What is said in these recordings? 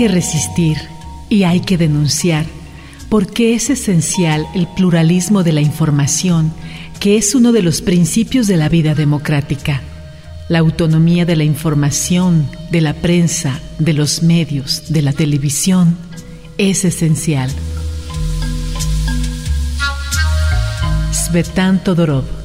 que resistir y hay que denunciar, porque es esencial el pluralismo de la información, que es uno de los principios de la vida democrática. La autonomía de la información, de la prensa, de los medios, de la televisión, es esencial. Svetan Todorov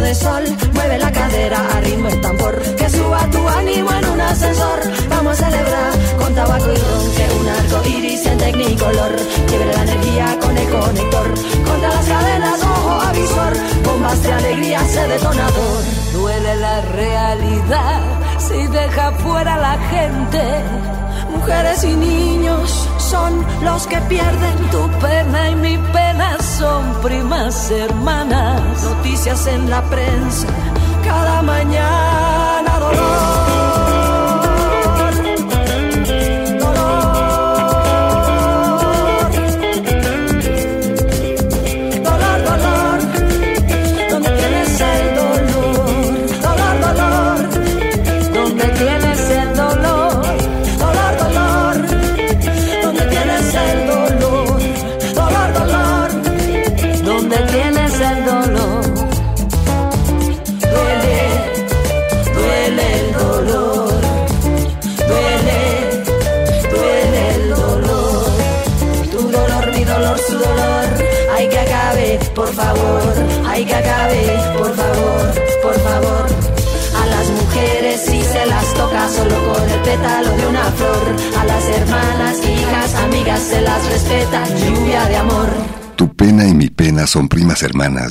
de sol. Mueve la cadera a ritmo el tambor. Que suba tu ánimo en un ascensor. Vamos a celebrar con tabaco y ron. Que un arco iris en tecnicolor. Lleve la energía con el conector. Contra las cadenas, ojo avisor. Bombas de alegría, ese detonador. Duele la realidad si deja fuera la gente. Mujeres y niños son los que pierden tu pena y mi pena hermanas,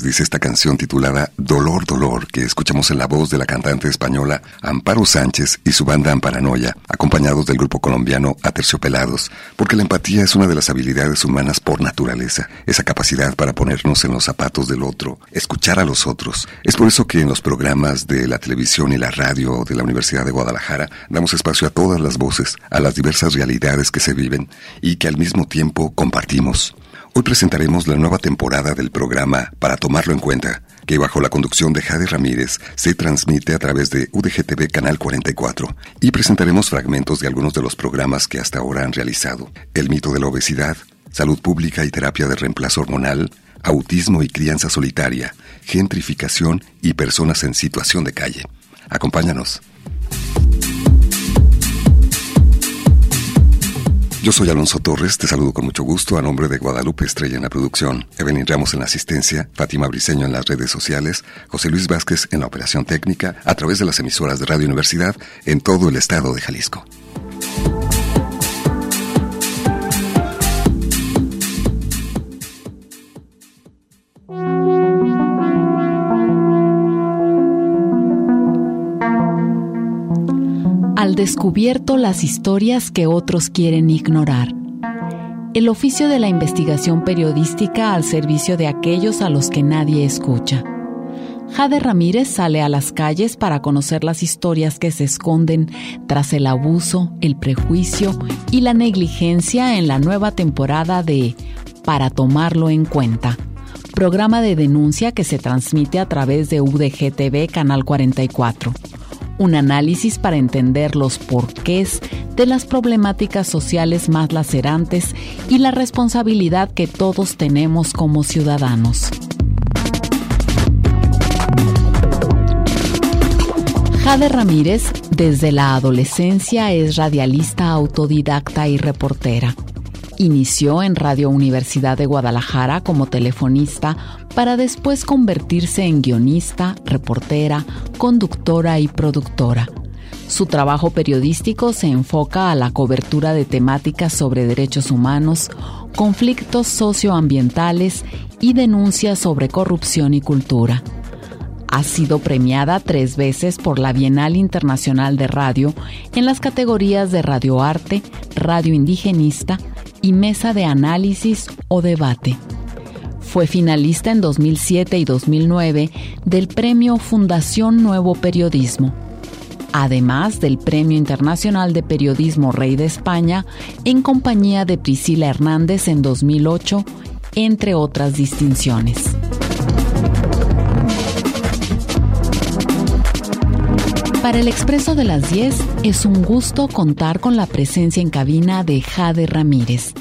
dice esta canción titulada Dolor, Dolor, que escuchamos en la voz de la cantante española Amparo Sánchez y su banda Amparanoia, acompañados del grupo colombiano Aterciopelados, porque la empatía es una de las habilidades humanas por naturaleza, esa capacidad para ponernos en los zapatos del otro, escuchar a los otros. Es por eso que en los programas de la televisión y la radio de la Universidad de Guadalajara damos espacio a todas las voces, a las diversas realidades que se viven y que al mismo tiempo compartimos. Hoy presentaremos la nueva temporada del programa Para tomarlo en cuenta, que bajo la conducción de Jade Ramírez se transmite a través de UDGTV Canal 44 y presentaremos fragmentos de algunos de los programas que hasta ahora han realizado. El mito de la obesidad, salud pública y terapia de reemplazo hormonal, autismo y crianza solitaria, gentrificación y personas en situación de calle. Acompáñanos. Yo soy Alonso Torres, te saludo con mucho gusto a nombre de Guadalupe Estrella en la producción, Evelyn Ramos en la asistencia, Fátima Briseño en las redes sociales, José Luis Vázquez en la operación técnica, a través de las emisoras de Radio Universidad en todo el estado de Jalisco. Descubierto las historias que otros quieren ignorar. El oficio de la investigación periodística al servicio de aquellos a los que nadie escucha. Jade Ramírez sale a las calles para conocer las historias que se esconden tras el abuso, el prejuicio y la negligencia en la nueva temporada de Para tomarlo en cuenta, programa de denuncia que se transmite a través de UDGTV Canal 44 un análisis para entender los porqués de las problemáticas sociales más lacerantes y la responsabilidad que todos tenemos como ciudadanos. Jade Ramírez, desde la adolescencia, es radialista autodidacta y reportera. Inició en Radio Universidad de Guadalajara como telefonista para después convertirse en guionista, reportera, conductora y productora. Su trabajo periodístico se enfoca a la cobertura de temáticas sobre derechos humanos, conflictos socioambientales y denuncias sobre corrupción y cultura. Ha sido premiada tres veces por la Bienal Internacional de Radio en las categorías de radioarte, radio indigenista, y mesa de análisis o debate. Fue finalista en 2007 y 2009 del Premio Fundación Nuevo Periodismo, además del Premio Internacional de Periodismo Rey de España en compañía de Priscila Hernández en 2008, entre otras distinciones. Para el Expreso de las 10 es un gusto contar con la presencia en cabina de Jade Ramírez,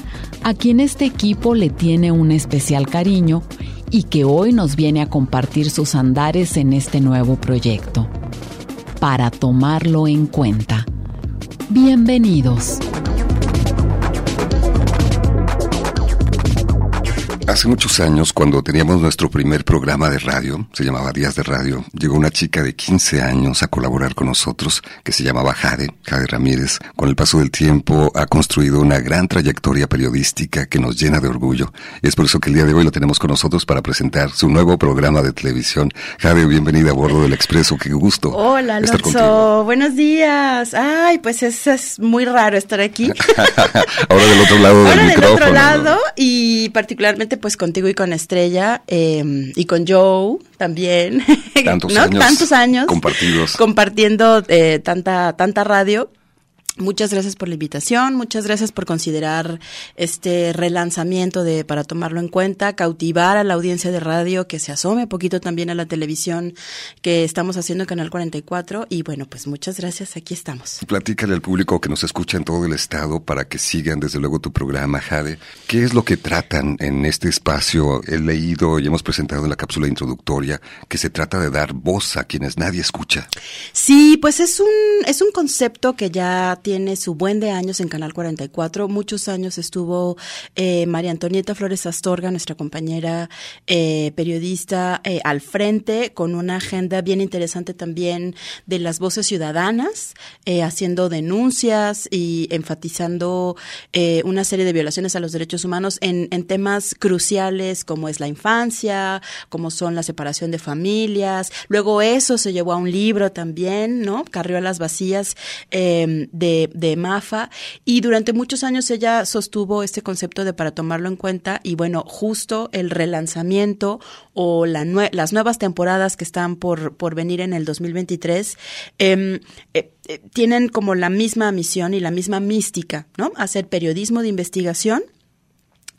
a quien este equipo le tiene un especial cariño y que hoy nos viene a compartir sus andares en este nuevo proyecto. Para tomarlo en cuenta. Bienvenidos. Hace muchos años, cuando teníamos nuestro primer programa de radio, se llamaba Días de Radio, llegó una chica de 15 años a colaborar con nosotros, que se llamaba Jade, Jade Ramírez. Con el paso del tiempo ha construido una gran trayectoria periodística que nos llena de orgullo. Y es por eso que el día de hoy lo tenemos con nosotros para presentar su nuevo programa de televisión. Jade, bienvenida a bordo del Expreso, qué gusto. Hola, Alonso, buenos días. Ay, pues es, es muy raro estar aquí. Ahora del otro lado del Ahora del otro lado y particularmente pues contigo y con Estrella em, y con Joe también. Tantos años. Tantos años. Compartidos. Compartiendo eh, tanta, tanta radio. Muchas gracias por la invitación, muchas gracias por considerar este relanzamiento de para tomarlo en cuenta, cautivar a la audiencia de radio que se asome poquito también a la televisión que estamos haciendo en Canal 44 y bueno, pues muchas gracias, aquí estamos. Platícale al público que nos escucha en todo el estado para que sigan desde luego tu programa, Jade. ¿Qué es lo que tratan en este espacio? He leído y hemos presentado en la cápsula introductoria que se trata de dar voz a quienes nadie escucha. Sí, pues es un es un concepto que ya tiene su buen de años en Canal 44. Muchos años estuvo eh, María Antonieta Flores Astorga, nuestra compañera eh, periodista, eh, al frente con una agenda bien interesante también de las voces ciudadanas, haciendo denuncias y enfatizando una serie de violaciones a los derechos humanos en, temas cruciales como es la infancia, como son la separación de familias. Luego eso se llevó a un libro también, ¿no? Carriolas vacías de de, MAFA y durante muchos años ella sostuvo este concepto de para tomarlo en cuenta y bueno, justo el relanzamiento o la las nuevas temporadas que están por, por venir en el 2023 em, eh, eh, tienen como la misma misión y la misma mística, ¿no? Hacer periodismo de investigación.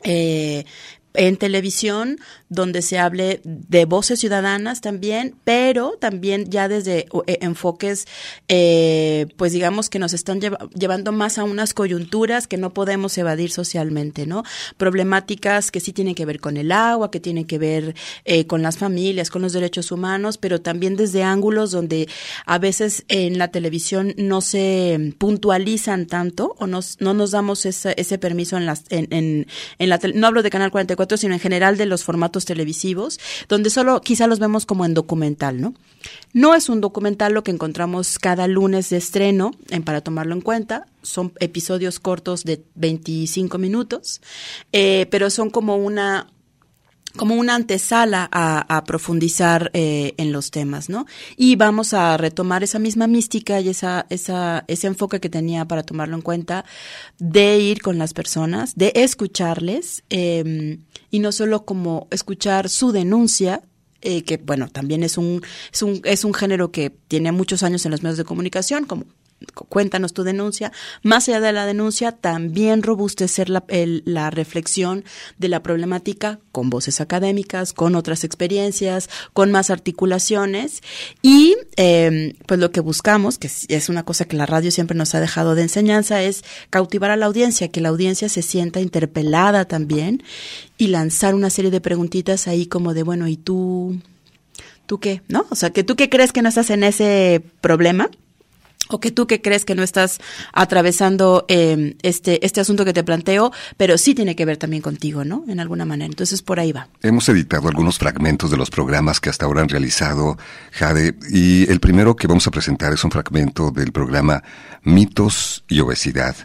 Eh, en televisión donde se hable de voces ciudadanas también, pero también ya desde eh, enfoques, eh, pues digamos que nos están llevando más a unas coyunturas que no podemos evadir socialmente, ¿no? Problemáticas que sí tienen que ver con el agua, que tienen que ver eh, con las familias, con los derechos humanos, pero también desde ángulos donde a veces en la televisión no se puntualizan tanto o no nos damos ese, ese permiso en las, en, en, en la, no hablo de Canal 44, sino en general de los formatos televisivos, donde solo quizá los vemos como en documental, ¿no? No es un documental lo que encontramos cada lunes de estreno, en, para tomarlo en cuenta, son episodios cortos de 25 minutos, eh, pero son como una como una antesala a, profundizar eh, en los temas, ¿no? Y vamos a retomar esa misma mística y esa, ese enfoque que tenía para tomarlo en cuenta de ir con las personas, de escucharles em, y no solo como escuchar su denuncia, eh, que bueno, también es un, es un, es un género que tiene muchos años en los medios de comunicación, como cuéntanos tu denuncia. Más allá de la denuncia, también robustecer la, la, reflexión de la problemática con voces académicas, con otras experiencias, con más articulaciones. Y em, pues lo que buscamos, que es una cosa que la radio siempre nos ha dejado de enseñanza, es cautivar a la audiencia, que la audiencia se sienta interpelada también y lanzar una serie de preguntitas ahí como de, bueno, ¿y tú? ¿Tú qué? ¿No? O sea, que tú qué crees que no estás en ese problema o que tú que crees que no estás atravesando eh, este, este asunto que te planteo, pero sí tiene que ver también contigo, ¿no? En alguna manera. Entonces, por ahí va. Hemos editado algunos fragmentos de los programas que hasta ahora han realizado Jade, y el primero que vamos a presentar es un fragmento del programa Mitos y Obesidad.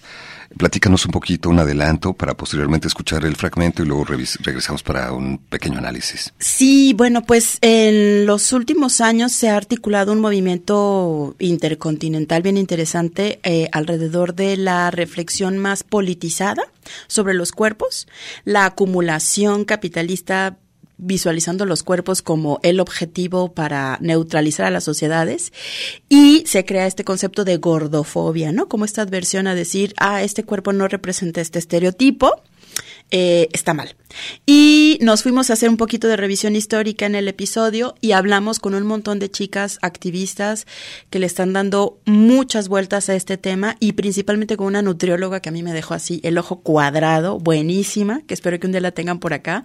Platícanos un poquito, un adelanto para posteriormente escuchar el fragmento y luego regresamos para un pequeño análisis. Sí, bueno, pues en los últimos años se ha articulado un movimiento intercontinental bien interesante eh, alrededor de la reflexión más politizada sobre los cuerpos, la acumulación capitalista visualizando los cuerpos como el objetivo para neutralizar a las sociedades y se crea este concepto de gordofobia, ¿no? Como esta adversión a decir, ah, este cuerpo no representa este estereotipo eh, está mal. Y nos fuimos a hacer un poquito de revisión histórica en el episodio y hablamos con un montón de chicas activistas que le están dando muchas vueltas a este tema y principalmente con una nutrióloga que a mí me dejó así el ojo cuadrado, buenísima, que espero que un día la tengan por acá,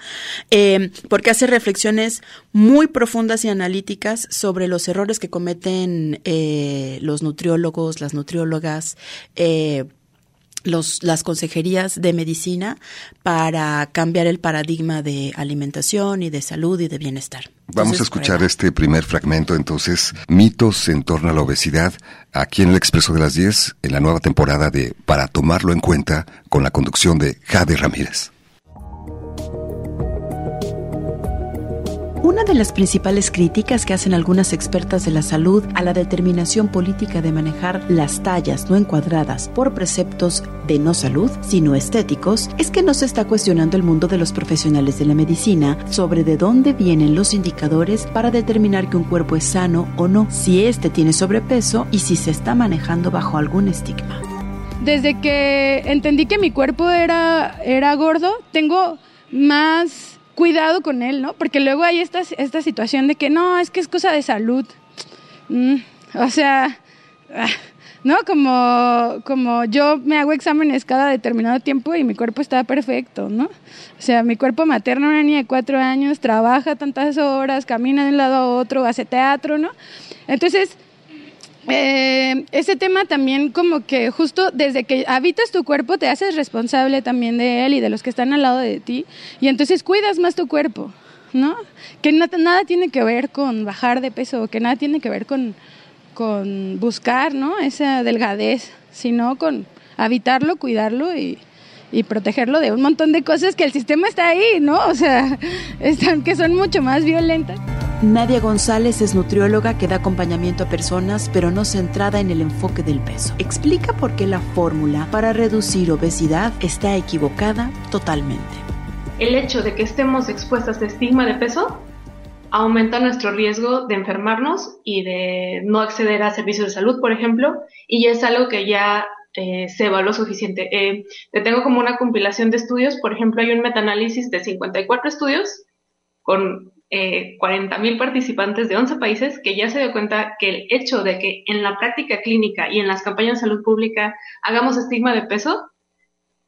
eh, porque hace reflexiones muy profundas y analíticas sobre los errores que cometen eh, los nutriólogos, las nutriólogas, eh, los, las consejerías de medicina para cambiar el paradigma de alimentación y de salud y de bienestar. Vamos a escuchar este primer fragmento, entonces, mitos en torno a la obesidad, aquí en el Expreso de las 10, en la nueva temporada de Para tomarlo en cuenta, con la conducción de Jade Ramírez. Una de las principales críticas que hacen algunas expertas de la salud a la determinación política de manejar las tallas no encuadradas por preceptos de no salud, sino estéticos, es que no se está cuestionando el mundo de los profesionales de la medicina sobre de dónde vienen los indicadores para determinar que un cuerpo es sano o no, si éste tiene sobrepeso y si se está manejando bajo algún estigma. Desde que entendí que mi cuerpo era, era gordo, tengo más cuidado con él, ¿no? Porque luego hay esta, esta situación de que no, es que es cosa de salud. Mm, o sea, ah, ¿no? Como, como yo me hago exámenes cada determinado tiempo y mi cuerpo está perfecto, ¿no? O sea, mi cuerpo materno, una niña de cuatro años, trabaja tantas horas, camina de un lado a otro, hace teatro, ¿no? Entonces, eh, ese tema también como que justo desde que habitas tu cuerpo te haces responsable también de él y de los que están al lado de ti y entonces cuidas más tu cuerpo, ¿no? Que nada tiene que ver con bajar de peso, que nada tiene que ver con, con buscar, ¿no? Esa delgadez, sino con habitarlo, cuidarlo y, y protegerlo de un montón de cosas que el sistema está ahí, ¿no? O sea, están, que son mucho más violentas. Nadia González es nutrióloga que da acompañamiento a personas, pero no centrada en el enfoque del peso. Explica por qué la fórmula para reducir obesidad está equivocada totalmente. El hecho de que estemos expuestas a estigma de peso aumenta nuestro riesgo de enfermarnos y de no acceder a servicios de salud, por ejemplo, y es algo que ya eh, se evaluó suficiente. Eh, te tengo como una compilación de estudios, por ejemplo, hay un metaanálisis de 54 estudios con eh, 40.000 participantes de 11 países que ya se dio cuenta que el hecho de que en la práctica clínica y en las campañas de salud pública hagamos estigma de peso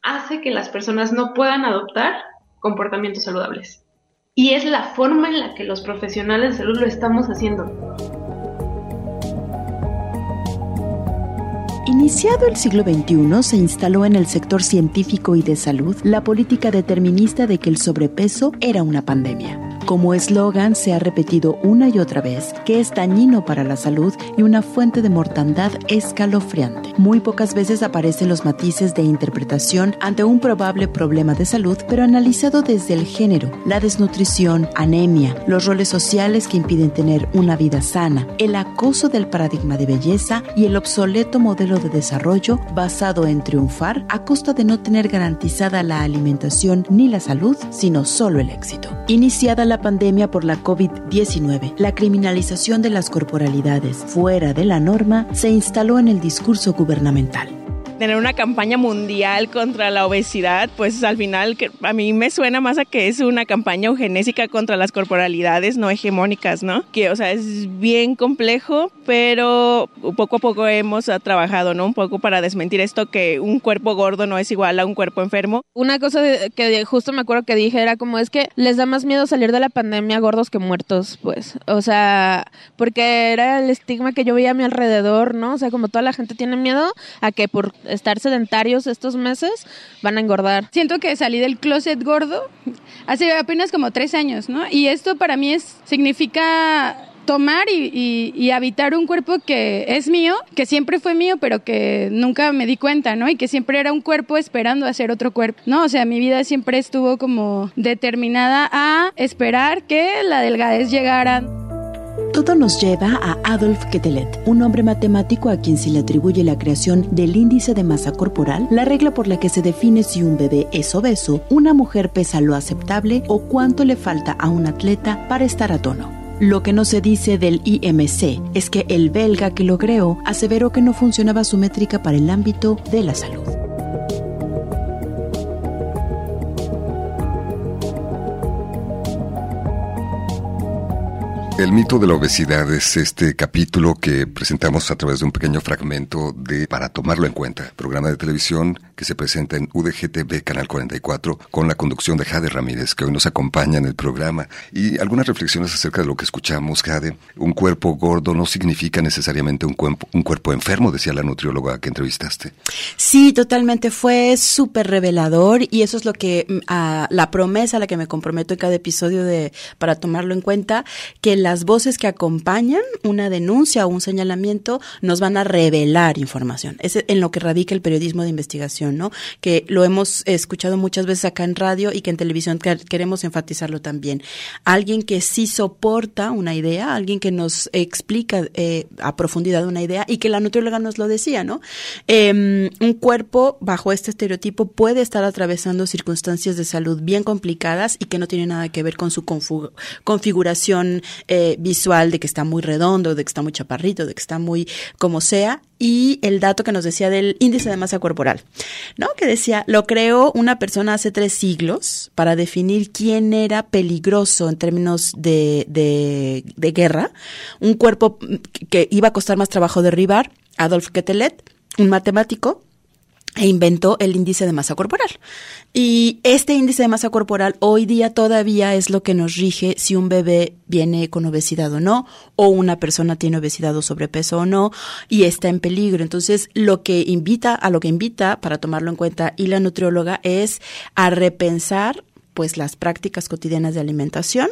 hace que las personas no puedan adoptar comportamientos saludables. Y es la forma en la que los profesionales de salud lo estamos haciendo. Iniciado el siglo XXI, se instaló en el sector científico y de salud la política determinista de que el sobrepeso era una pandemia. Como eslogan se ha repetido una y otra vez que es dañino para la salud y una fuente de mortandad escalofriante. Muy pocas veces aparecen los matices de interpretación ante un probable problema de salud, pero analizado desde el género, la desnutrición, anemia, los roles sociales que impiden tener una vida sana, el acoso del paradigma de belleza y el obsoleto modelo de desarrollo basado en triunfar a costa de no tener garantizada la alimentación ni la salud, sino solo el éxito. Iniciada la pandemia por la COVID-19, la criminalización de las corporalidades fuera de la norma se instaló en el discurso gubernamental tener una campaña mundial contra la obesidad, pues al final a mí me suena más a que es una campaña eugenésica contra las corporalidades no hegemónicas, ¿no? Que, o sea, es bien complejo, pero poco a poco hemos trabajado, ¿no? Un poco para desmentir esto que un cuerpo gordo no es igual a un cuerpo enfermo. Una cosa que justo me acuerdo que dije era como es que les da más miedo salir de la pandemia gordos que muertos, pues. O sea, porque era el estigma que yo veía a mi alrededor, ¿no? O sea, como toda la gente tiene miedo a que por estar sedentarios estos meses, van a engordar. Siento que salí del closet gordo hace apenas como tres años, ¿no? Y esto para mí significa tomar y, habitar un cuerpo que es mío, que siempre fue mío, pero que nunca me di cuenta, ¿no? Y que siempre era un cuerpo esperando a ser otro cuerpo, ¿no? O sea, mi vida siempre estuvo como determinada a esperar que la delgadez llegara. Todo nos lleva a Adolf Quetelet, un hombre matemático a quien se le atribuye la creación del índice de masa corporal, la regla por la que se define si un bebé es obeso, una mujer pesa lo aceptable o cuánto le falta a un atleta para estar a tono. Lo que no se dice del IMC es que el belga que lo creó aseveró que no funcionaba su métrica para el ámbito de la salud. El mito de la obesidad es este capítulo que presentamos a través de un pequeño fragmento de Para tomarlo en cuenta, programa de televisión que se presenta en UDGTV Canal 44 con la conducción de Jade Ramírez, que hoy nos acompaña en el programa. Y algunas reflexiones acerca de lo que escuchamos, Jade. Un cuerpo gordo no significa necesariamente un cuerpo, un cuerpo enfermo, decía la nutrióloga que entrevistaste. Sí, totalmente. Fue súper revelador y eso es lo que, mm, la promesa a la que me comprometo en cada episodio de Para tomarlo en cuenta, que la las voces que acompañan una denuncia o un señalamiento nos van a revelar información. Es en lo que radica el periodismo de investigación, ¿no? Que lo hemos escuchado muchas veces acá en radio y que en televisión queremos enfatizarlo también. Alguien que sí soporta una idea, alguien que nos explica eh, a profundidad una idea y que la nutrióloga nos lo decía, ¿no? Em, un cuerpo bajo este estereotipo puede estar atravesando circunstancias de salud bien complicadas y que no tiene nada que ver con su configuración eh, visual de que está muy redondo, de que está muy chaparrito, de que está muy como sea, y el dato que nos decía del índice de masa corporal, ¿no? Que decía, lo creó una persona hace tres siglos para definir quién era peligroso en términos de, de, de guerra, un cuerpo que iba a costar más trabajo derribar, Adolf Quetelet, un matemático, e inventó el índice de masa corporal. Y este índice de masa corporal hoy día todavía es lo que nos rige si un bebé viene con obesidad o no, o una persona tiene obesidad o sobrepeso o no, y está en peligro. Entonces, lo que invita, a lo que invita, para tomarlo en cuenta, y la nutrióloga, es a repensar pues las prácticas cotidianas de alimentación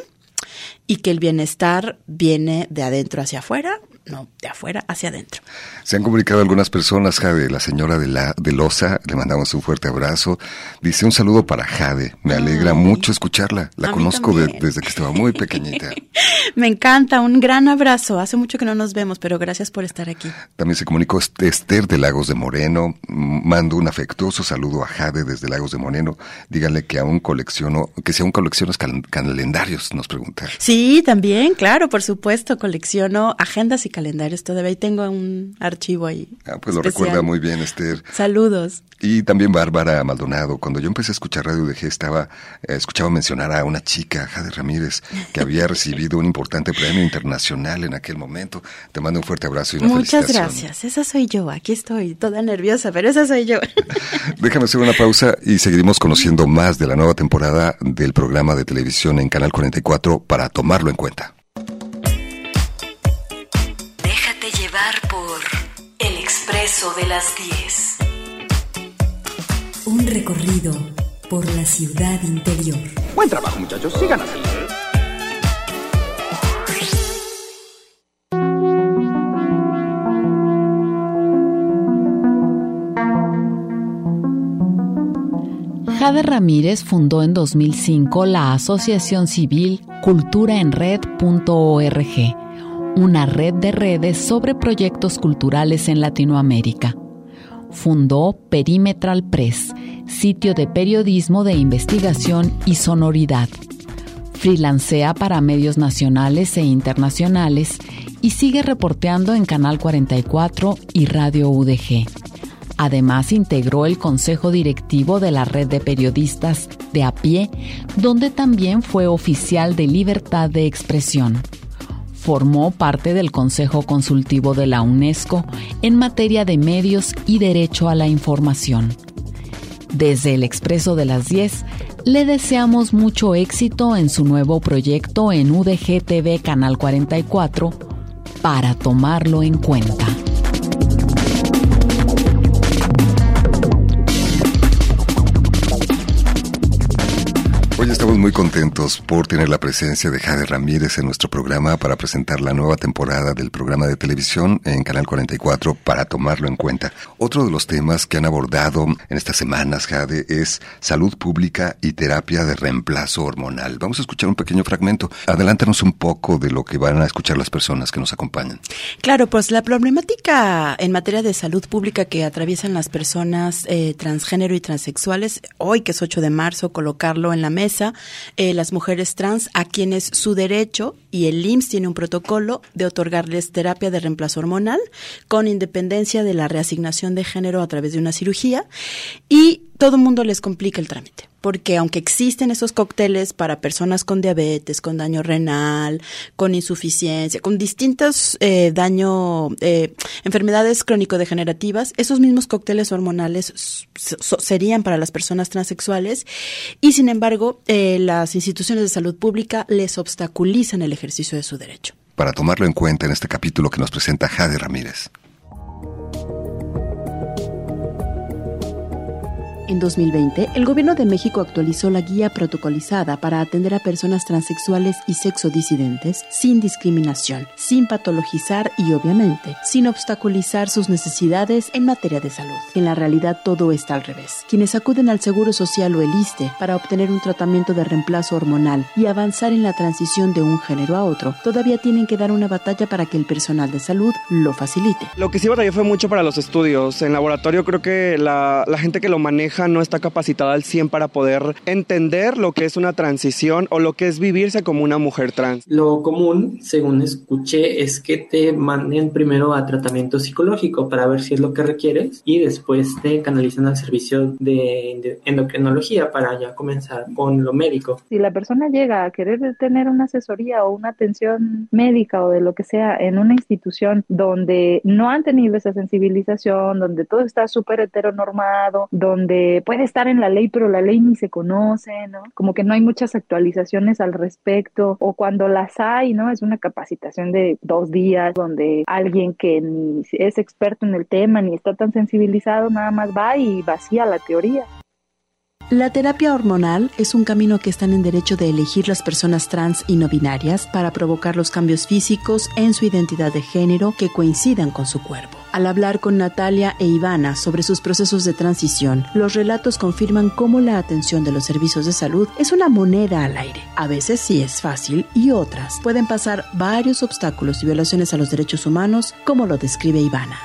y que el bienestar viene de adentro hacia afuera, no de afuera hacia adentro. Se han comunicado algunas personas, Jade, la señora de la de Loza, le mandamos un fuerte abrazo. Dice un saludo para Jade, me alegra mucho escucharla, la conozco desde que estaba muy pequeñita. me encanta, un gran abrazo, hace mucho que no nos vemos, pero gracias por estar aquí. También se comunicó Esther de Lagos de Moreno, mando un afectuoso saludo a Jade desde Lagos de Moreno, díganle que aún colecciono, que si aún coleccionas calendarios, nos pregunta. Sí, también, claro, por supuesto, colecciono agendas y calendarios todavía. Y tengo un archivo ahí. Ah, pues lo recuerda muy bien, Esther. Saludos. Y también Bárbara Maldonado. Cuando yo empecé a escuchar Radio UDG, estaba, eh, escuchaba mencionar a una chica, Jade Ramírez, que había recibido un importante premio internacional en aquel momento. Te mando un fuerte abrazo y una Muchas gracias. Esa soy yo. Aquí estoy, toda nerviosa, pero esa soy yo. Déjame hacer una pausa y seguiremos conociendo más de la nueva temporada del programa de televisión en Canal 44 para tomarlo en cuenta. Déjate llevar por El Expreso de las 10. Un recorrido por la ciudad interior. Buen trabajo, muchachos. Sigan así. Jade Ramírez fundó en 2005 la asociación civil culturaenred.org, una red de redes sobre proyectos culturales en Latinoamérica. Fundó Perimetral Press, sitio de periodismo de investigación y sonoridad. Freelancea para medios nacionales e internacionales y sigue reporteando en Canal 44 y Radio UDG. Además, integró el consejo directivo de la red de periodistas de a pie, donde también fue oficial de libertad de expresión. Formó parte del Consejo Consultivo de la UNESCO en materia de medios y derecho a la información. Desde el Expreso de las 10, le deseamos mucho éxito en su nuevo proyecto en UDG TV Canal 44 para tomarlo en cuenta. Muy contentos por tener la presencia de Jade Ramírez en nuestro programa para presentar la nueva temporada del programa de televisión en Canal 44 para tomarlo en cuenta. Otro de los temas que han abordado en estas semanas, Jade, es salud pública y terapia de reemplazo hormonal. Vamos a escuchar un pequeño fragmento. Adelántanos un poco de lo que van a escuchar las personas que nos acompañan. Claro, pues la problemática en materia de salud pública que atraviesan las personas eh, transgénero y transexuales, hoy que es 8 de marzo, colocarlo en la mesa eh, las mujeres trans a quienes su derecho y el IMSS tiene un protocolo de otorgarles terapia de reemplazo hormonal con independencia de la reasignación de género a través de una cirugía. Y todo el mundo les complica el trámite, porque aunque existen esos cócteles para personas con diabetes, con daño renal, con insuficiencia, con distintos eh, daño, eh, enfermedades crónico-degenerativas, esos mismos cócteles hormonales serían para las personas transexuales y sin embargo eh, las instituciones de salud pública les obstaculizan el ejercicio de su derecho. Para tomarlo en cuenta en este capítulo que nos presenta Jade Ramírez. En 2020, el Gobierno de México actualizó la guía protocolizada para atender a personas transexuales y sexodisidentes sin discriminación, sin patologizar y, obviamente, sin obstaculizar sus necesidades en materia de salud. En la realidad todo está al revés. Quienes acuden al Seguro Social o el ISTE para obtener un tratamiento de reemplazo hormonal y avanzar en la transición de un género a otro, todavía tienen que dar una batalla para que el personal de salud lo facilite. Lo que sí batallé fue mucho para los estudios. En laboratorio creo que la, la gente que lo maneja no está capacitada al 100 para poder entender lo que es una transición o lo que es vivirse como una mujer trans. Lo común, según escuché, es que te manden primero a tratamiento psicológico para ver si es lo que requieres y después te canalizan al servicio de endocrinología para ya comenzar con lo médico. Si la persona llega a querer tener una asesoría o una atención médica o de lo que sea en una institución donde no han tenido esa sensibilización, donde todo está súper heteronormado, donde puede estar en la ley, pero la ley ni se conoce, ¿no? Como que no hay muchas actualizaciones al respecto, o cuando las hay, ¿no? Es una capacitación de dos días donde alguien que ni es experto en el tema ni está tan sensibilizado, nada más va y vacía la teoría. La terapia hormonal es un camino que están en derecho de elegir las personas trans y no binarias para provocar los cambios físicos en su identidad de género que coincidan con su cuerpo. Al hablar con Natalia e Ivana sobre sus procesos de transición, los relatos confirman cómo la atención de los servicios de salud es una moneda al aire. A veces sí es fácil y otras pueden pasar varios obstáculos y violaciones a los derechos humanos, como lo describe Ivana.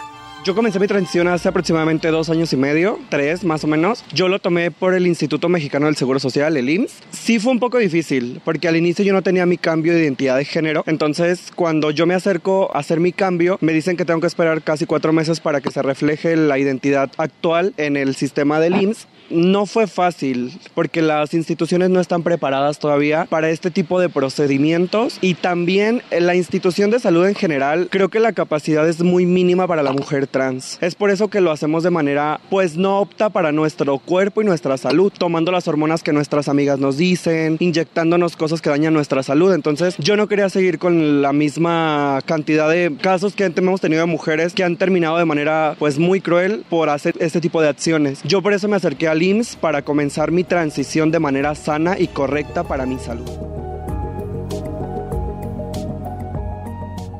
Yo comencé mi transición hace aproximadamente dos años y medio, tres más o menos. Yo lo tomé por el Instituto Mexicano del Seguro Social, el IMSS. Sí fue un poco difícil, porque al inicio yo no tenía mi cambio de identidad de género. Entonces, cuando yo me acerco a hacer mi cambio, me dicen que tengo que esperar casi cuatro meses para que se refleje la identidad actual en el sistema del IMSS no fue fácil porque las instituciones no están preparadas todavía para este tipo de procedimientos y también la institución de salud en general creo que la capacidad es muy mínima para la mujer trans. Es por eso que lo hacemos de manera pues no opta para nuestro cuerpo y nuestra salud, tomando las hormonas que nuestras amigas nos dicen, inyectándonos cosas que dañan nuestra salud. Entonces yo no quería seguir con la misma cantidad de casos que hemos tenido de mujeres que han terminado de manera pues muy cruel por hacer este tipo de acciones. Yo por eso me acerqué al IMSS para comenzar mi transición de manera sana y correcta para mi salud.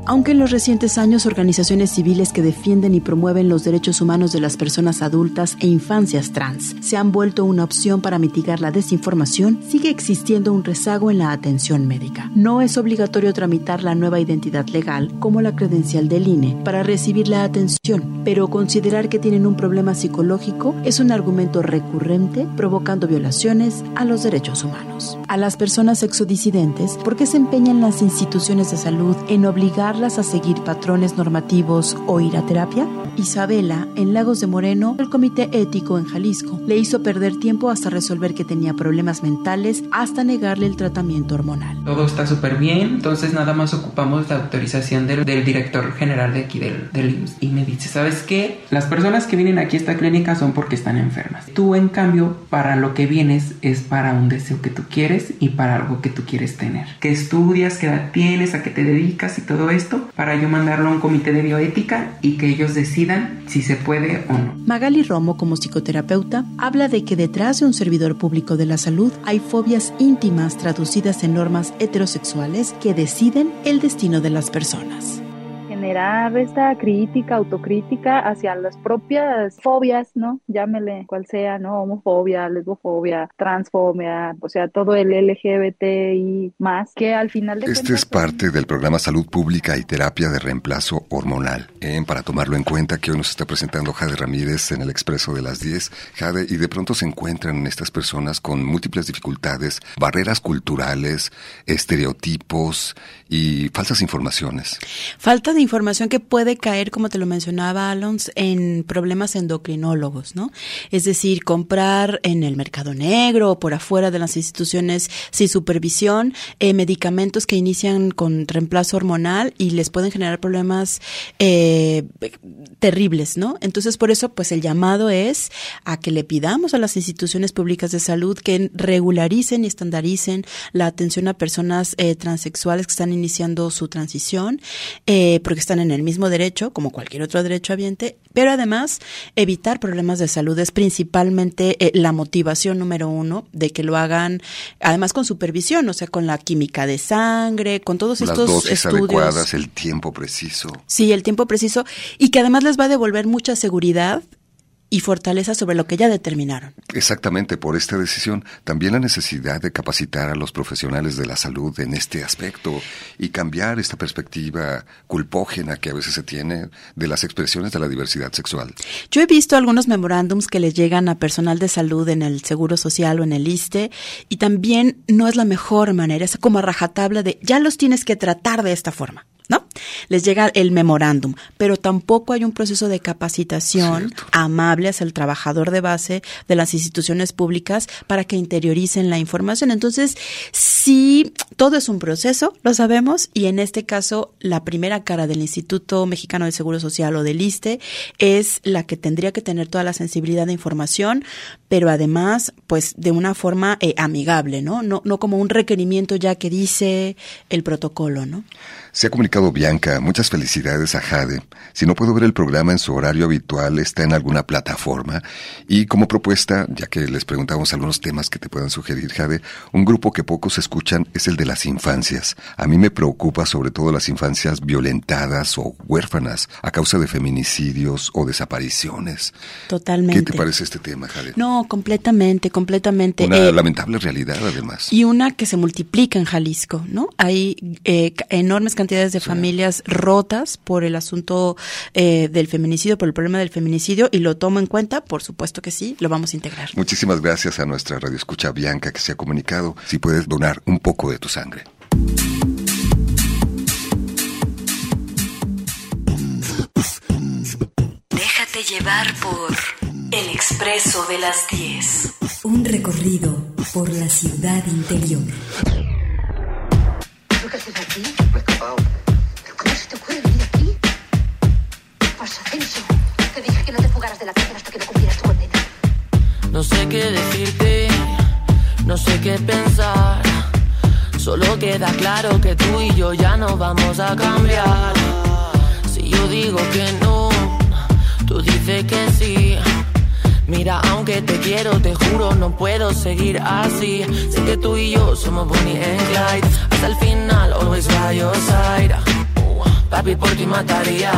Aunque en los recientes años organizaciones civiles que defienden y promueven los derechos humanos de las personas adultas e infancias trans se han vuelto una opción para mitigar la desinformación, sigue existiendo un rezago en la atención médica. No es obligatorio tramitar la nueva identidad legal como la credencial del INE para recibir la atención, pero considerar que tienen un problema psicológico es un argumento recurrente provocando violaciones a los derechos humanos. A las personas exodisidentes, ¿por qué se empeñan las instituciones de salud en obligar a seguir patrones normativos o ir a terapia? Isabela, en Lagos de Moreno, el Comité Ético en Jalisco, le hizo perder tiempo hasta resolver que tenía problemas mentales, hasta negarle el tratamiento hormonal. Todo está súper bien, entonces nada más ocupamos la autorización del, director general de aquí del, del IMSS. Y me dice, ¿sabes qué? Las personas que vienen aquí a esta clínica son porque están enfermas. Tú, en cambio, para lo que vienes es para un deseo que tú quieres y para algo que tú quieres tener. ¿Qué estudias? ¿Qué edad tienes? ¿A qué te dedicas? Y todo eso para yo mandarlo a un comité de bioética y que ellos decidan si se puede o no. Magali Romo, como psicoterapeuta, habla de que detrás de un servidor público de la salud hay fobias íntimas traducidas en normas heterosexuales que deciden el destino de las personas generar esta crítica, autocrítica hacia las propias fobias, ¿no? Llámele cual sea, ¿no? Homofobia, lesbofobia, transfobia, o sea, todo el LGBT y más, que al final de Este es parte del programa Salud Pública y Terapia de Reemplazo Hormonal. Eh, para tomarlo en cuenta, que hoy nos está presentando Jade Ramírez en el Expreso de las 10. Jade, y de pronto se encuentran estas personas con múltiples dificultades, barreras culturales, estereotipos y falsas informaciones. Falta de información información que puede caer, como te lo mencionaba Alons, en problemas endocrinólogos, ¿no? Es decir, comprar en el mercado negro o por afuera de las instituciones sin supervisión eh, medicamentos que inician con reemplazo hormonal y les pueden generar problemas eh, terribles, ¿no? Entonces, por eso, pues el llamado es a que le pidamos a las instituciones públicas de salud que regularicen y estandaricen la atención a personas eh, transexuales que están iniciando su transición, eh, porque están en el mismo derecho, como cualquier otro derecho habiente, pero además evitar problemas de salud es principalmente eh, la motivación número uno de que lo hagan, además con supervisión, o sea, con la química de sangre, con todos Las estos dosis estudios. adecuadas, el tiempo preciso. Sí, el tiempo preciso y que además les va a devolver mucha seguridad y fortaleza sobre lo que ya determinaron. Exactamente, por esta decisión, también la necesidad de capacitar a los profesionales de la salud en este aspecto y cambiar esta perspectiva culpógena que a veces se tiene de las expresiones de la diversidad sexual. Yo he visto algunos memorándums que les llegan a personal de salud en el Seguro Social o en el ISTE y también no es la mejor manera, es como a rajatabla de ya los tienes que tratar de esta forma. ¿No? Les llega el memorándum, pero tampoco hay un proceso de capacitación amable hacia el trabajador de base de las instituciones públicas para que interioricen la información. Entonces, sí, todo es un proceso, lo sabemos, y en este caso, la primera cara del Instituto Mexicano de Seguro Social o del ISTE es la que tendría que tener toda la sensibilidad de información, pero además, pues, de una forma eh, amigable, ¿no? ¿no? No como un requerimiento ya que dice el protocolo, ¿no? Se ha comunicado Bianca, muchas felicidades a Jade. Si no puedo ver el programa en su horario habitual, está en alguna plataforma. Y como propuesta, ya que les preguntamos algunos temas que te puedan sugerir, Jade, un grupo que pocos escuchan es el de las infancias. A mí me preocupa sobre todo las infancias violentadas o huérfanas a causa de feminicidios o desapariciones. Totalmente. ¿Qué te parece este tema, Jade? No, completamente, completamente. Una Eh, lamentable realidad, además. y una que se multiplica en Jalisco, ¿no? Hay eh, enormes cantidades de familias rotas por el asunto eh, del feminicidio, por el problema del feminicidio, y lo tomo en cuenta, por supuesto que sí, lo vamos a integrar. Muchísimas gracias a nuestra radioescucha Bianca que se ha comunicado. Si puedes donar un poco de tu sangre. Déjate llevar por El Expreso de las 10. Un recorrido por la ciudad interior. Haces aquí? Me he escapado. ¿Pero cómo se te ocurre venir aquí? Pasa, Censo. Te dije que no te fugaras de la cárcel hasta que no cumplieras tu condena. No sé qué decirte, no sé qué pensar. Solo queda claro que tú y yo ya no vamos a cambiar. Si yo digo que no, tú dices que sí. Mira, aunque te quiero, te juro, no puedo seguir así. Sé que tú y yo somos Bonnie and Clyde. Hasta el final, always by your side. Papi, por ti mataría.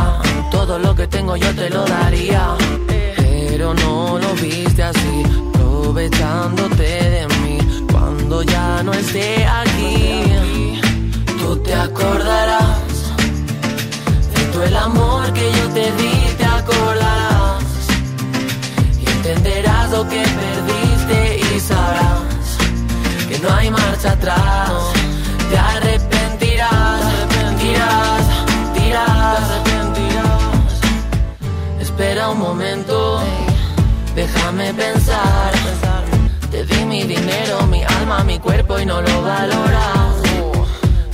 Todo lo que tengo yo te lo daría. Pero no lo viste así, aprovechándote de mí. Cuando ya no esté aquí, tú te acordarás de todo el amor que yo te di, te acordarás. Entenderás lo que perdiste y sabrás que no hay marcha atrás. Te arrepentirás, arrepentirás, dirás, arrepentirás. Espera un momento, déjame pensar. Te di mi dinero, mi alma, mi cuerpo y no lo valoras.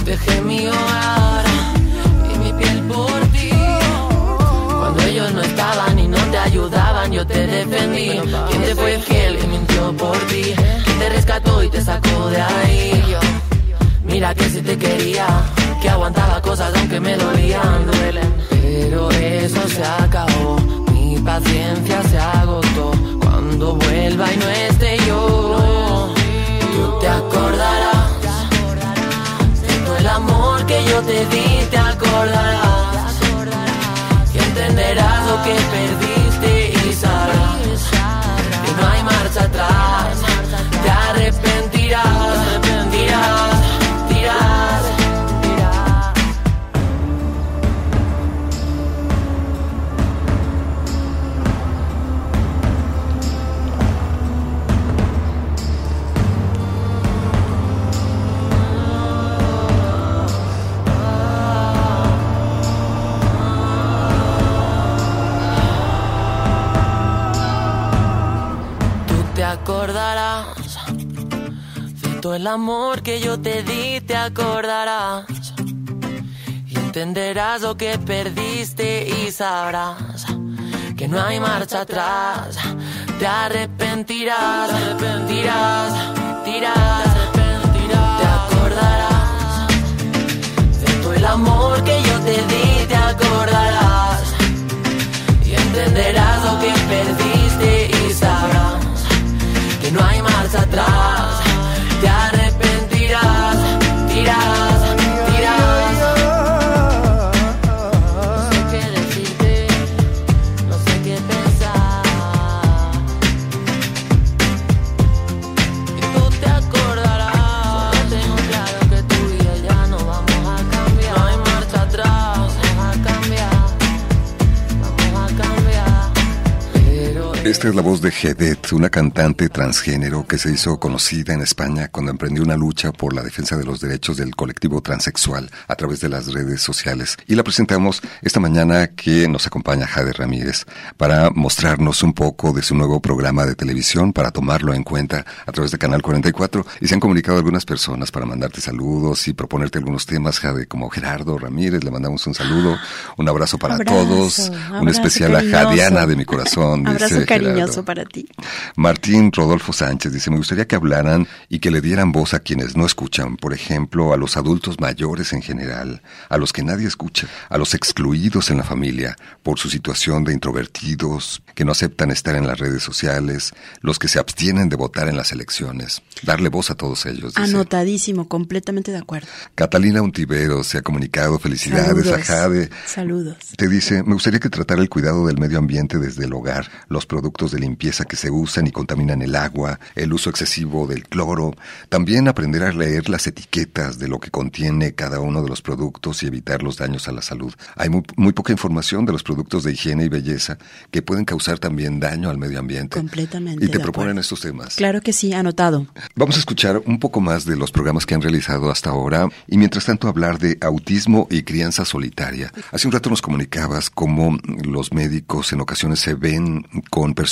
Dejé mi hogar yo te defendí. ¿Quién te fue fiel y mintió por ti? ¿Quién te rescató y te sacó de ahí? Mira que si te quería, que aguantaba cosas aunque me dolían. Pero eso se acabó, mi paciencia se agotó. Cuando vuelva y no esté yo, tú te acordarás de el amor que yo te di, te acordarás. Y entenderás lo que perdiste y sabrás que no hay marcha atrás. Todo el amor que yo te di, te acordarás. Y entenderás lo que perdiste y sabrás que no hay marcha atrás. Te arrepentirás, arrepentirás, dirás, arrepentirás. Te acordarás de todo el amor que yo te di, te acordarás. Y entenderás lo que perdiste y sabrás que no hay marcha atrás. Te Esta es la voz de Jedet, una cantante transgénero que se hizo conocida en España cuando emprendió una lucha por la defensa de los derechos del colectivo transexual a través de las redes sociales. Y la presentamos esta mañana que nos acompaña Jade Ramírez para mostrarnos un poco de su nuevo programa de televisión, para tomarlo en cuenta a través de Canal 44. Y se han comunicado algunas personas para mandarte saludos y proponerte algunos temas, Jade, como Gerardo Ramírez, le mandamos un saludo, un abrazo para Abrazo, todos, un abrazo especial a. Jadiana de mi corazón. Dice cariñoso para ti. Martín Rodolfo Sánchez dice, me gustaría que hablaran y que le dieran voz a quienes no escuchan, por ejemplo, a los adultos mayores en general, a los que nadie escucha, a los excluidos en la familia por su situación de introvertidos, que no aceptan estar en las redes sociales, los que se abstienen de votar en las elecciones. Darle voz a todos ellos. Dice. Anotadísimo, completamente de acuerdo. Catalina Untivero se ha comunicado, felicidades a Saludos. Jade. Saludos. Te dice, me gustaría que tratara el cuidado del medio ambiente desde el hogar, los productos productos de limpieza que se usan y contaminan el agua, el uso excesivo del cloro, también aprender a leer las etiquetas de lo que contiene cada uno de los productos y evitar los daños a la salud. Hay muy, muy poca información de los productos de higiene y belleza que pueden causar también daño al medio ambiente. Completamente. Y te proponen acuerdo. estos temas. Claro que sí, anotado. Vamos a escuchar un poco más de los programas que han realizado hasta ahora y mientras tanto hablar de autismo y crianza solitaria. Hace un rato nos comunicabas cómo los médicos en ocasiones se ven con personas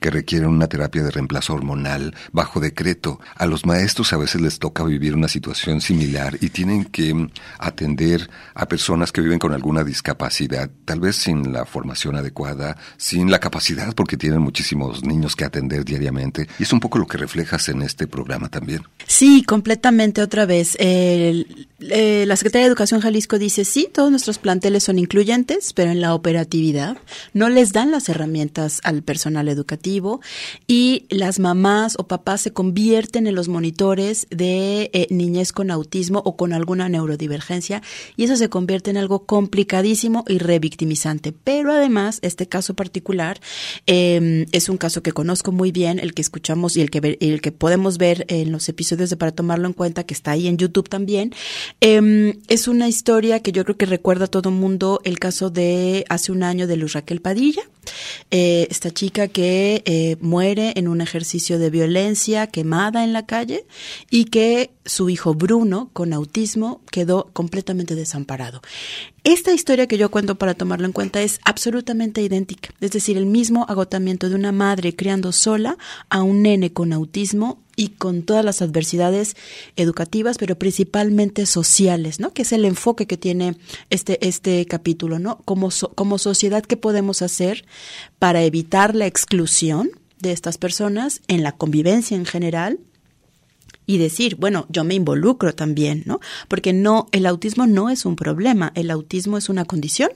que requieren una terapia de reemplazo hormonal bajo decreto. A los maestros a veces les toca vivir una situación similar y tienen que mm, atender a personas que viven con alguna discapacidad, tal vez sin la formación adecuada, sin la capacidad porque tienen muchísimos niños que atender diariamente. Y es un poco lo que reflejas en este programa también. Sí, completamente otra vez. Eh, la Secretaría de Educación Jalisco dice, sí, todos nuestros planteles son incluyentes, pero en la operatividad no les dan las herramientas al personal educativo y las mamás o papás se convierten en los monitores de eh, niñez con autismo o con alguna neurodivergencia y eso se convierte en algo complicadísimo y revictimizante. Pero además, este caso particular eh, es un caso que conozco muy bien, el que escuchamos y el que, el que podemos ver en los episodios de Para Tomarlo en Cuenta, que está ahí en YouTube también. Eh, es una historia que yo creo que recuerda a todo mundo el caso de hace un año de Luz Raquel Padilla, eh, esta chica que eh, muere en un ejercicio de violencia quemada en la calle y que su hijo Bruno, con autismo, quedó completamente desamparado. Esta historia que yo cuento para tomarlo en cuenta es absolutamente idéntica, es decir, el mismo agotamiento de una madre criando sola a un nene con autismo y con todas las adversidades educativas, pero principalmente sociales, ¿no? Que es el enfoque que tiene este este capítulo, ¿no? Como so- como sociedad qué podemos hacer para evitar la exclusión de estas personas en la convivencia en general y decir, bueno, yo me involucro también, ¿no? Porque no, el autismo no es un problema, el autismo es una condición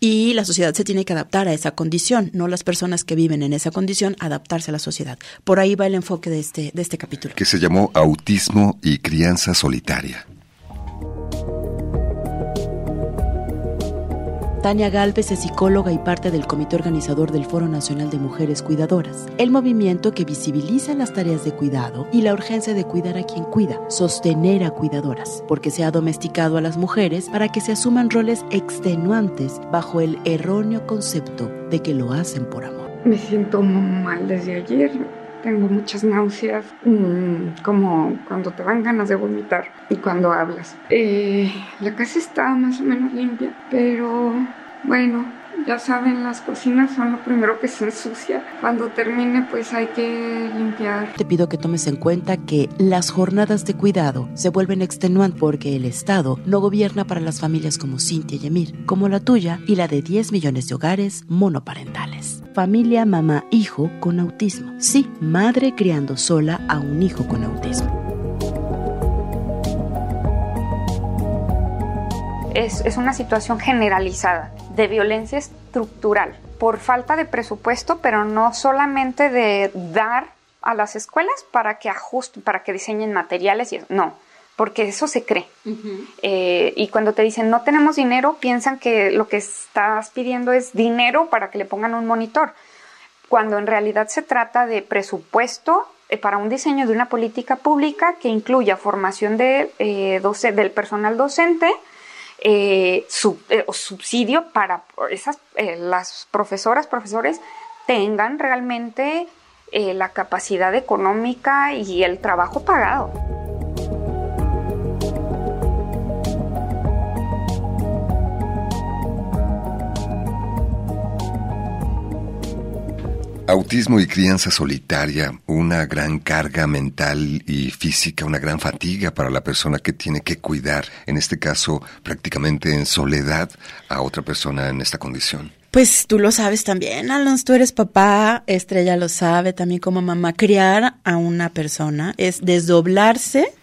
y la sociedad se tiene que adaptar a esa condición, no las personas que viven en esa condición adaptarse a la sociedad. Por ahí va el enfoque de este, de este capítulo. que se llamó Autismo y Crianza Solitaria. Tania Galvez es psicóloga y parte del comité organizador del Foro Nacional de Mujeres Cuidadoras, el movimiento que visibiliza las tareas de cuidado y la urgencia de cuidar a quien cuida, sostener a cuidadoras, porque se ha domesticado a las mujeres para que se asuman roles extenuantes bajo el erróneo concepto de que lo hacen por amor. Me siento mal desde ayer. Tengo muchas náuseas, mm, como cuando te dan ganas de vomitar y cuando hablas. Eh, la casa está más o menos limpia, pero bueno, ya saben, las cocinas son lo primero que se ensucia. Cuando termine, pues hay que limpiar. Te pido que tomes en cuenta que las jornadas de cuidado se vuelven extenuantes porque el Estado no gobierna para las familias como Cintia y Emir, como la tuya y la de 10 millones de hogares monoparentales. Familia mamá-hijo con autismo. Sí, madre criando sola a un hijo con autismo. es, es una situación generalizada de violencia estructural por falta de presupuesto, pero no solamente de dar a las escuelas para que ajusten, para que diseñen materiales y eso, no, porque eso se cree. Eh, y cuando te dicen no tenemos dinero, piensan que lo que estás pidiendo es dinero para que le pongan un monitor, cuando en realidad se trata de presupuesto eh, para un diseño de una política pública que incluya formación de, eh, doce- del personal docente, eh, eh, subsidio para esas eh, las profesoras, profesores tengan realmente eh, la capacidad económica y el trabajo pagado. Autismo y crianza solitaria, una gran carga mental y física, una gran fatiga para la persona que tiene que cuidar, en este caso prácticamente en soledad, a otra persona en esta condición. Pues tú lo sabes también, Alonso, tú eres papá, Estrella lo sabe también como mamá. Criar a una persona es desdoblarse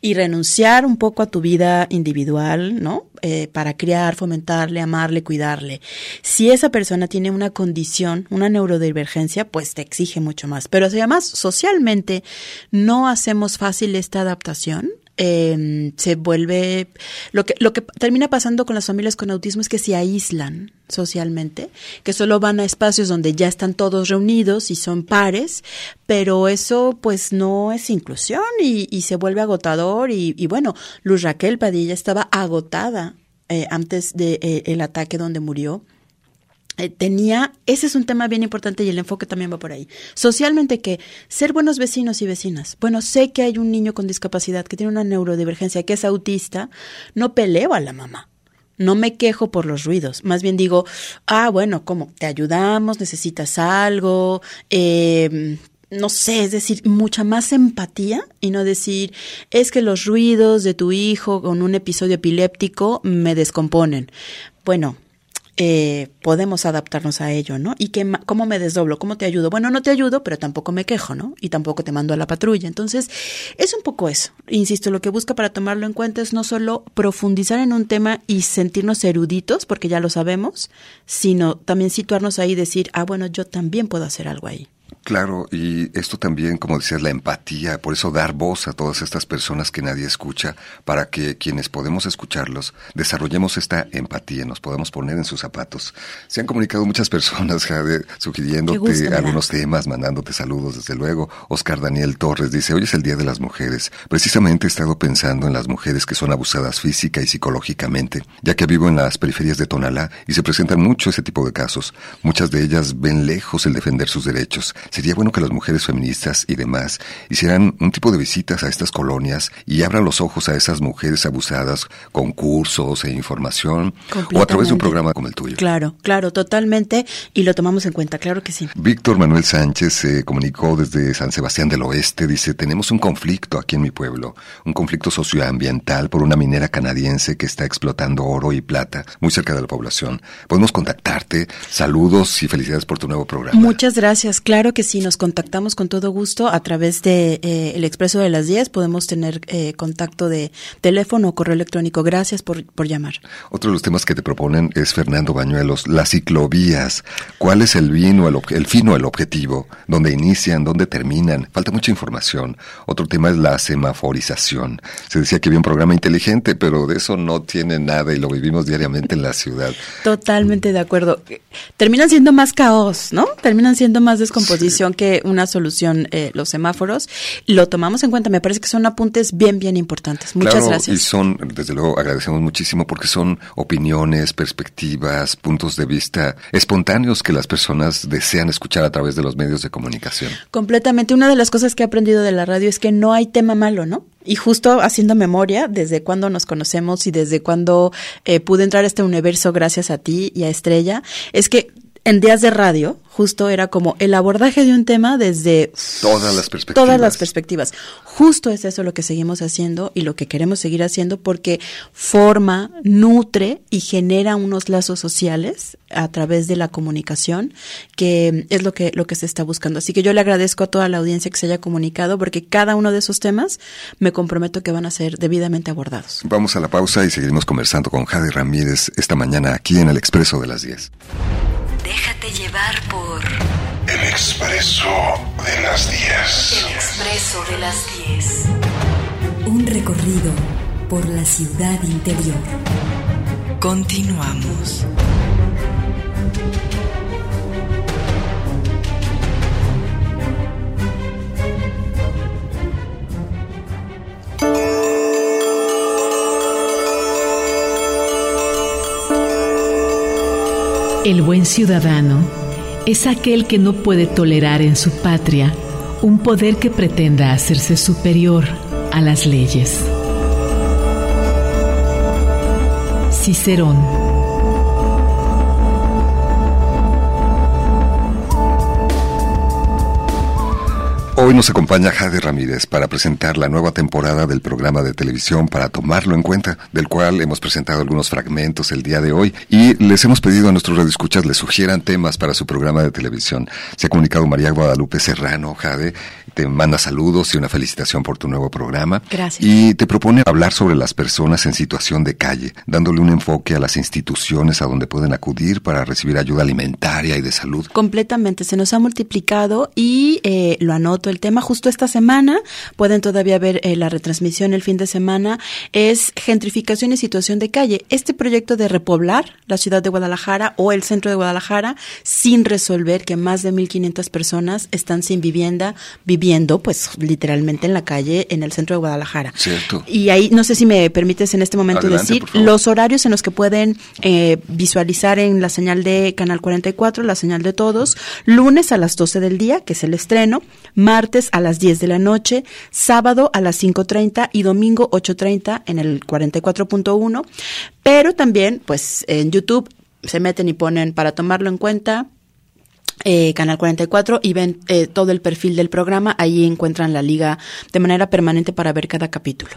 y renunciar un poco a tu vida individual, ¿no? Eh, para criar, fomentarle, amarle, cuidarle. Si esa persona tiene una condición, una neurodivergencia, pues te exige mucho más. Pero además socialmente no hacemos fácil esta adaptación, eh, se vuelve lo que lo que termina pasando con las familias con autismo es que se aíslan socialmente, que solo van a espacios donde ya están todos reunidos y son pares, pero eso pues no es inclusión y, y se vuelve agotador y, y, bueno, Luz Raquel Padilla estaba agotada eh, antes de, eh, el ataque donde murió eh, tenía, ese es un tema bien importante y el enfoque también va por ahí. Socialmente que ser buenos vecinos y vecinas. Bueno, sé que hay un niño con discapacidad que tiene una neurodivergencia, que es autista, no peleo a la mamá. No me quejo por los ruidos, más bien digo, ah, bueno, ¿cómo? Te ayudamos, necesitas algo, eh, no sé, es decir, mucha más empatía y no decir, es que los ruidos de tu hijo con un episodio epiléptico me descomponen. Bueno, eh, podemos adaptarnos a ello, ¿no? Y que, cómo me desdoblo, cómo te ayudo. Bueno, no te ayudo, pero tampoco me quejo, ¿no? Y tampoco te mando a la patrulla. Entonces, es un poco eso. Insisto, lo que busca para tomarlo en cuenta es no solo profundizar en un tema y sentirnos eruditos, porque ya lo sabemos, sino también situarnos ahí y decir, ah, bueno, yo también puedo hacer algo ahí. Claro, y esto también, como decías, la empatía, por eso dar voz a todas estas personas que nadie escucha, para que quienes podemos escucharlos desarrollemos esta empatía, nos podamos poner en sus zapatos. Se han comunicado muchas personas, Jade, sugiriéndote gusto, algunos temas, mandándote saludos, desde luego. Oscar Daniel Torres dice, hoy es el Día de las Mujeres. Precisamente he estado pensando en las mujeres que son abusadas física y psicológicamente, ya que vivo en las periferias de Tonalá y se presentan mucho ese tipo de casos. Muchas de ellas ven lejos el defender sus derechos Sería bueno que las mujeres feministas y demás hicieran un tipo de visitas a estas colonias y abran los ojos a esas mujeres abusadas con cursos e información o a través de un programa como el tuyo. Claro, claro, totalmente y lo tomamos en cuenta, claro que sí. Víctor Manuel Sánchez se comunicó desde San Sebastián del Oeste, dice, tenemos un conflicto aquí en mi pueblo, un conflicto socioambiental por una minera canadiense que está explotando oro y plata muy cerca de la población. Podemos contactarte, saludos y felicidades por tu nuevo programa. Muchas gracias, claro que si nos contactamos con todo gusto a través de eh, el expreso de las 10, podemos tener eh, contacto de teléfono o correo electrónico. Gracias por, por llamar. Otro de los temas que te proponen es Fernando Bañuelos, las ciclovías. ¿Cuál es el vino, el, el fin o el objetivo? ¿Dónde inician? ¿Dónde terminan? Falta mucha información. Otro tema es la semaforización. Se decía que había un programa inteligente, pero de eso no tiene nada y lo vivimos diariamente en la ciudad. Totalmente de acuerdo. Terminan siendo más caos, ¿no? Terminan siendo más descomposición. Sí que una solución eh, los semáforos. Lo tomamos en cuenta. Me parece que son apuntes bien, bien importantes. Muchas claro, gracias. Y son, desde luego, agradecemos muchísimo porque son opiniones, perspectivas, puntos de vista espontáneos que las personas desean escuchar a través de los medios de comunicación. Completamente. Una de las cosas que he aprendido de la radio es que no hay tema malo, ¿no? Y justo haciendo memoria, desde cuando nos conocemos y desde cuando eh, pude entrar a este universo gracias a ti y a Estrella, es que en días de radio, justo era como el abordaje de un tema desde todas las perspectivas. Todas las perspectivas. Justo es eso lo que seguimos haciendo y lo que queremos seguir haciendo porque forma, nutre y genera unos lazos sociales a través de la comunicación, que es lo que lo que se está buscando. Así que yo le agradezco a toda la audiencia que se haya comunicado porque cada uno de esos temas me comprometo que van a ser debidamente abordados. Vamos a la pausa y seguiremos conversando con Jade Ramírez esta mañana aquí en el Expreso de las 10. Déjate llevar por El Expreso de las 10. El Expreso de las 10. Un recorrido por la ciudad interior. Continuamos. El buen ciudadano es aquel que no puede tolerar en su patria un poder que pretenda hacerse superior a las leyes. Cicerón Hoy nos acompaña Jade Ramírez para presentar la nueva temporada del programa de televisión para tomarlo en cuenta, del cual hemos presentado algunos fragmentos el día de hoy y les hemos pedido a nuestros radioescuchas les sugieran temas para su programa de televisión. Se ha comunicado María Guadalupe Serrano, Jade, te manda saludos y una felicitación por tu nuevo programa. Gracias. Y te propone hablar sobre las personas en situación de calle, dándole un enfoque a las instituciones a donde pueden acudir para recibir ayuda alimentaria y de salud. Completamente, se nos ha multiplicado y eh, lo anoto el tema justo esta semana, pueden todavía ver eh, la retransmisión el fin de semana, es gentrificación y situación de calle. Este proyecto de repoblar la ciudad de Guadalajara o el centro de Guadalajara sin resolver que más de 1.500 personas están sin vivienda, viviendo pues literalmente en la calle en el centro de Guadalajara. Cierto. Y ahí, no sé si me permites en este momento Adelante, decir los horarios en los que pueden eh, visualizar en la señal de Canal 44, la señal de todos, lunes a las 12 del día, que es el estreno, martes a las 10 de la noche, sábado a las 5.30 y domingo 8.30 en el 44.1, pero también pues en YouTube se meten y ponen para tomarlo en cuenta eh, Canal 44 y ven eh, todo el perfil del programa. Ahí encuentran la liga de manera permanente para ver cada capítulo.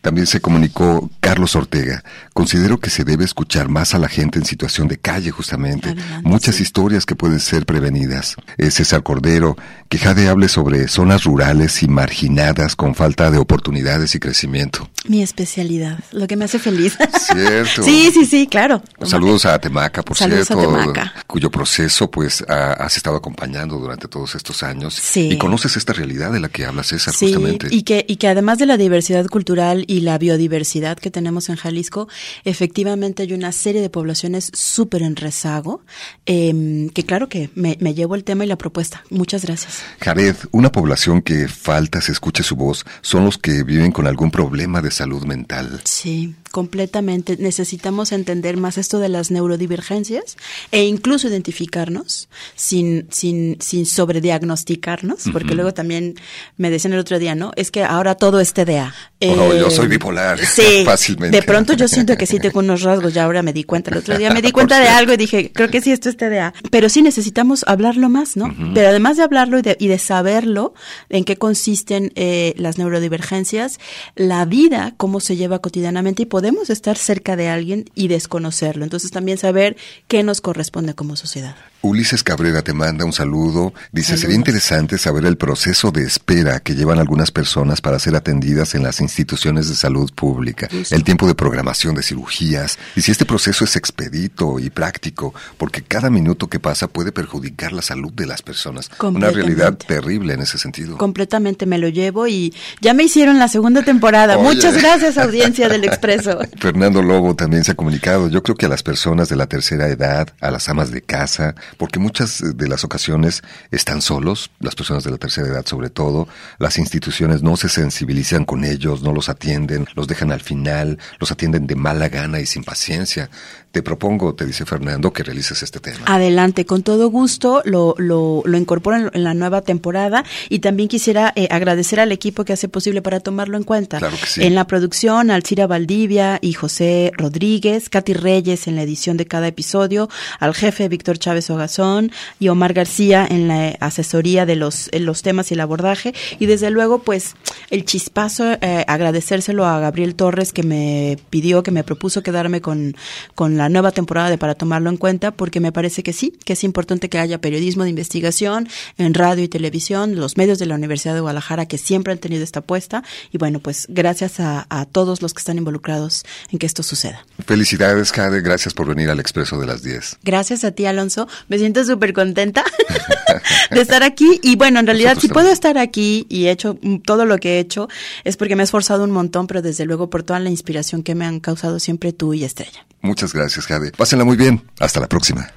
También se comunicó Carlos Ortega. Considero que se debe escuchar más a la gente en situación de calle, justamente. Muchas historias que pueden ser prevenidas. Eh, César Cordero, que Jade hable sobre zonas rurales y marginadas con falta de oportunidades y crecimiento. Mi especialidad, lo que me hace feliz. Cierto. sí, sí, sí, claro. Saludos a Temaca, por Saludos a cierto, Temaca. cuyo proceso pues ha- has estado acompañando durante todos estos años Sí. y conoces esta realidad de la que habla César Sí, justamente. y que, y que además de la diversidad cultural y la biodiversidad que tenemos en Jalisco, efectivamente hay una serie de poblaciones súper en rezago, em, que claro que me, me llevo el tema y la propuesta. Muchas gracias. Jared, una población que falta se escuche su voz son los que viven con algún problema de salud mental. Sí, completamente. Necesitamos entender más esto de las neurodivergencias e incluso identificarnos sin, sin, sin sobrediagnosticarnos, porque luego también me decían el otro día, ¿no? Es que ahora todo es TDA. Oh, yo Eh, soy bipolar, Sí, fácilmente. De pronto yo siento que sí tengo unos rasgos, ya ahora me di cuenta. El otro día me di cuenta de algo y dije, creo que sí, esto es TDA. Pero sí necesitamos hablarlo más, ¿no? Pero además de hablarlo y de, y de saberlo, en qué consisten eh, las neurodivergencias, la vida, cómo se lleva cotidianamente y podemos estar cerca de alguien y desconocerlo. Entonces también saber qué nos corresponde como sociedad. Ulises Cabrera te manda un saludo. Dice, Saludos. sería interesante saber el proceso de espera que llevan algunas personas para ser atendidas en las instituciones de salud pública, Justo. el tiempo de programación de cirugías, y si este proceso es expedito y práctico, porque cada minuto que pasa puede perjudicar la salud de las personas. Una realidad terrible en ese sentido. Completamente me lo llevo y ya me hicieron la segunda temporada. Oye. Muchas gracias, audiencia del Expreso. Fernando Lobo también se ha comunicado. Yo creo que a las personas de la tercera edad, a las amas de casa, porque muchas de las ocasiones están solos, las personas de la tercera edad sobre todo, las instituciones no se sensibilizan con ellos, no los atienden, los dejan al final, los atienden de mala gana y sin paciencia. Te propongo, te dice Fernando, que realices este tema. Adelante, con todo gusto lo, lo, lo incorporo en, la nueva temporada y también quisiera eh, agradecer al equipo que hace posible para tomarlo en cuenta. Claro que sí. En la producción, Alcira Valdivia y José Rodríguez, Katy Reyes en la edición de cada episodio, al jefe Víctor Chávez Ogazón y Omar García en la asesoría de los, en los temas y el abordaje y desde luego pues el chispazo, eh, agradecérselo a Gabriel Torres que me pidió, que me propuso quedarme con, con la nueva temporada de Para Tomarlo en Cuenta, porque me parece que sí, que es importante que haya periodismo de investigación en radio y televisión, los medios de la Universidad de Guadalajara que siempre han tenido esta apuesta. Y bueno, pues gracias a, a todos los que están involucrados en que esto suceda. Felicidades, Jade, gracias por venir al Expreso de las 10. Gracias a ti, Alonso. Me siento súper contenta de estar aquí. Y bueno, en realidad, Nosotros si puedo estar aquí y he hecho todo lo que he hecho, es porque me he esforzado un montón, pero desde luego por toda la inspiración que me han causado siempre tú y Estrella. Muchas gracias, Jade. Pásenla muy bien. Hasta la próxima.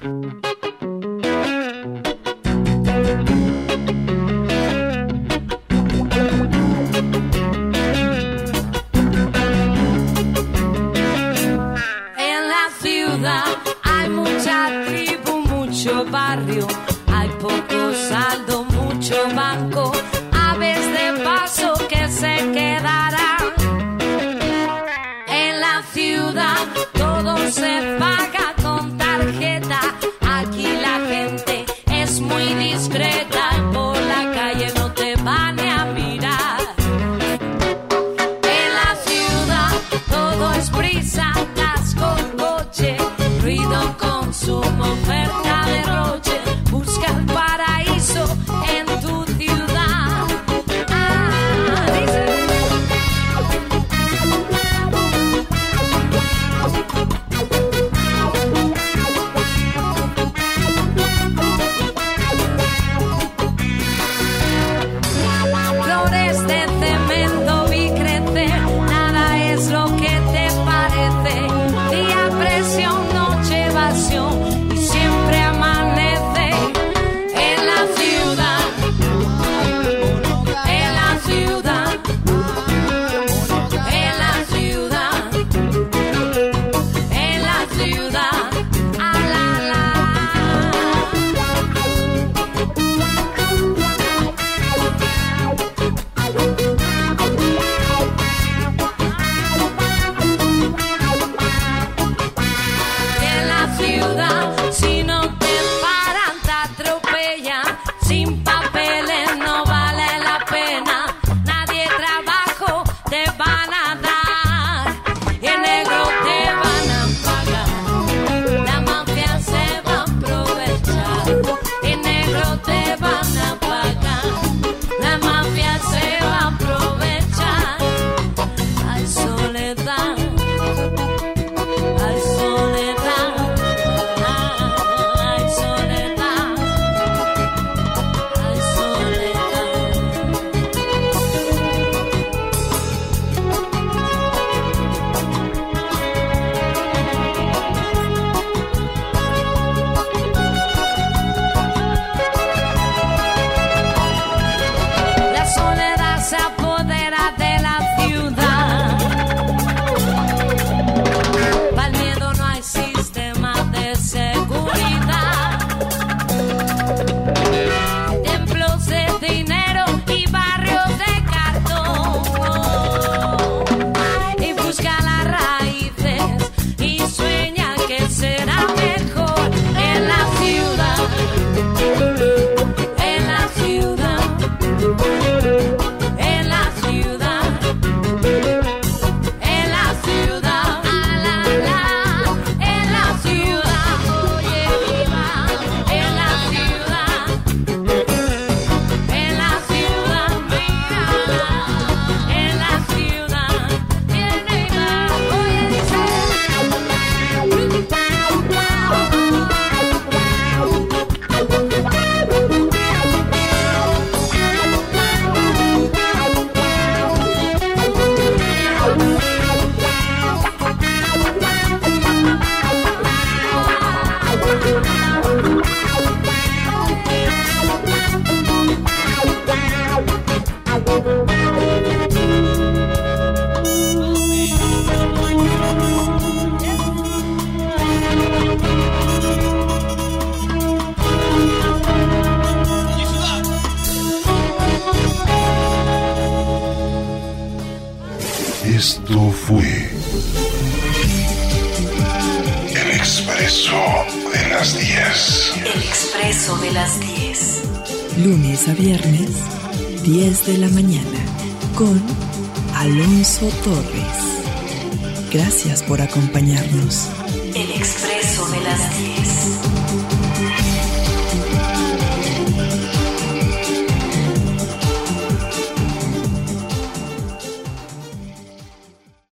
Por acompañarnos.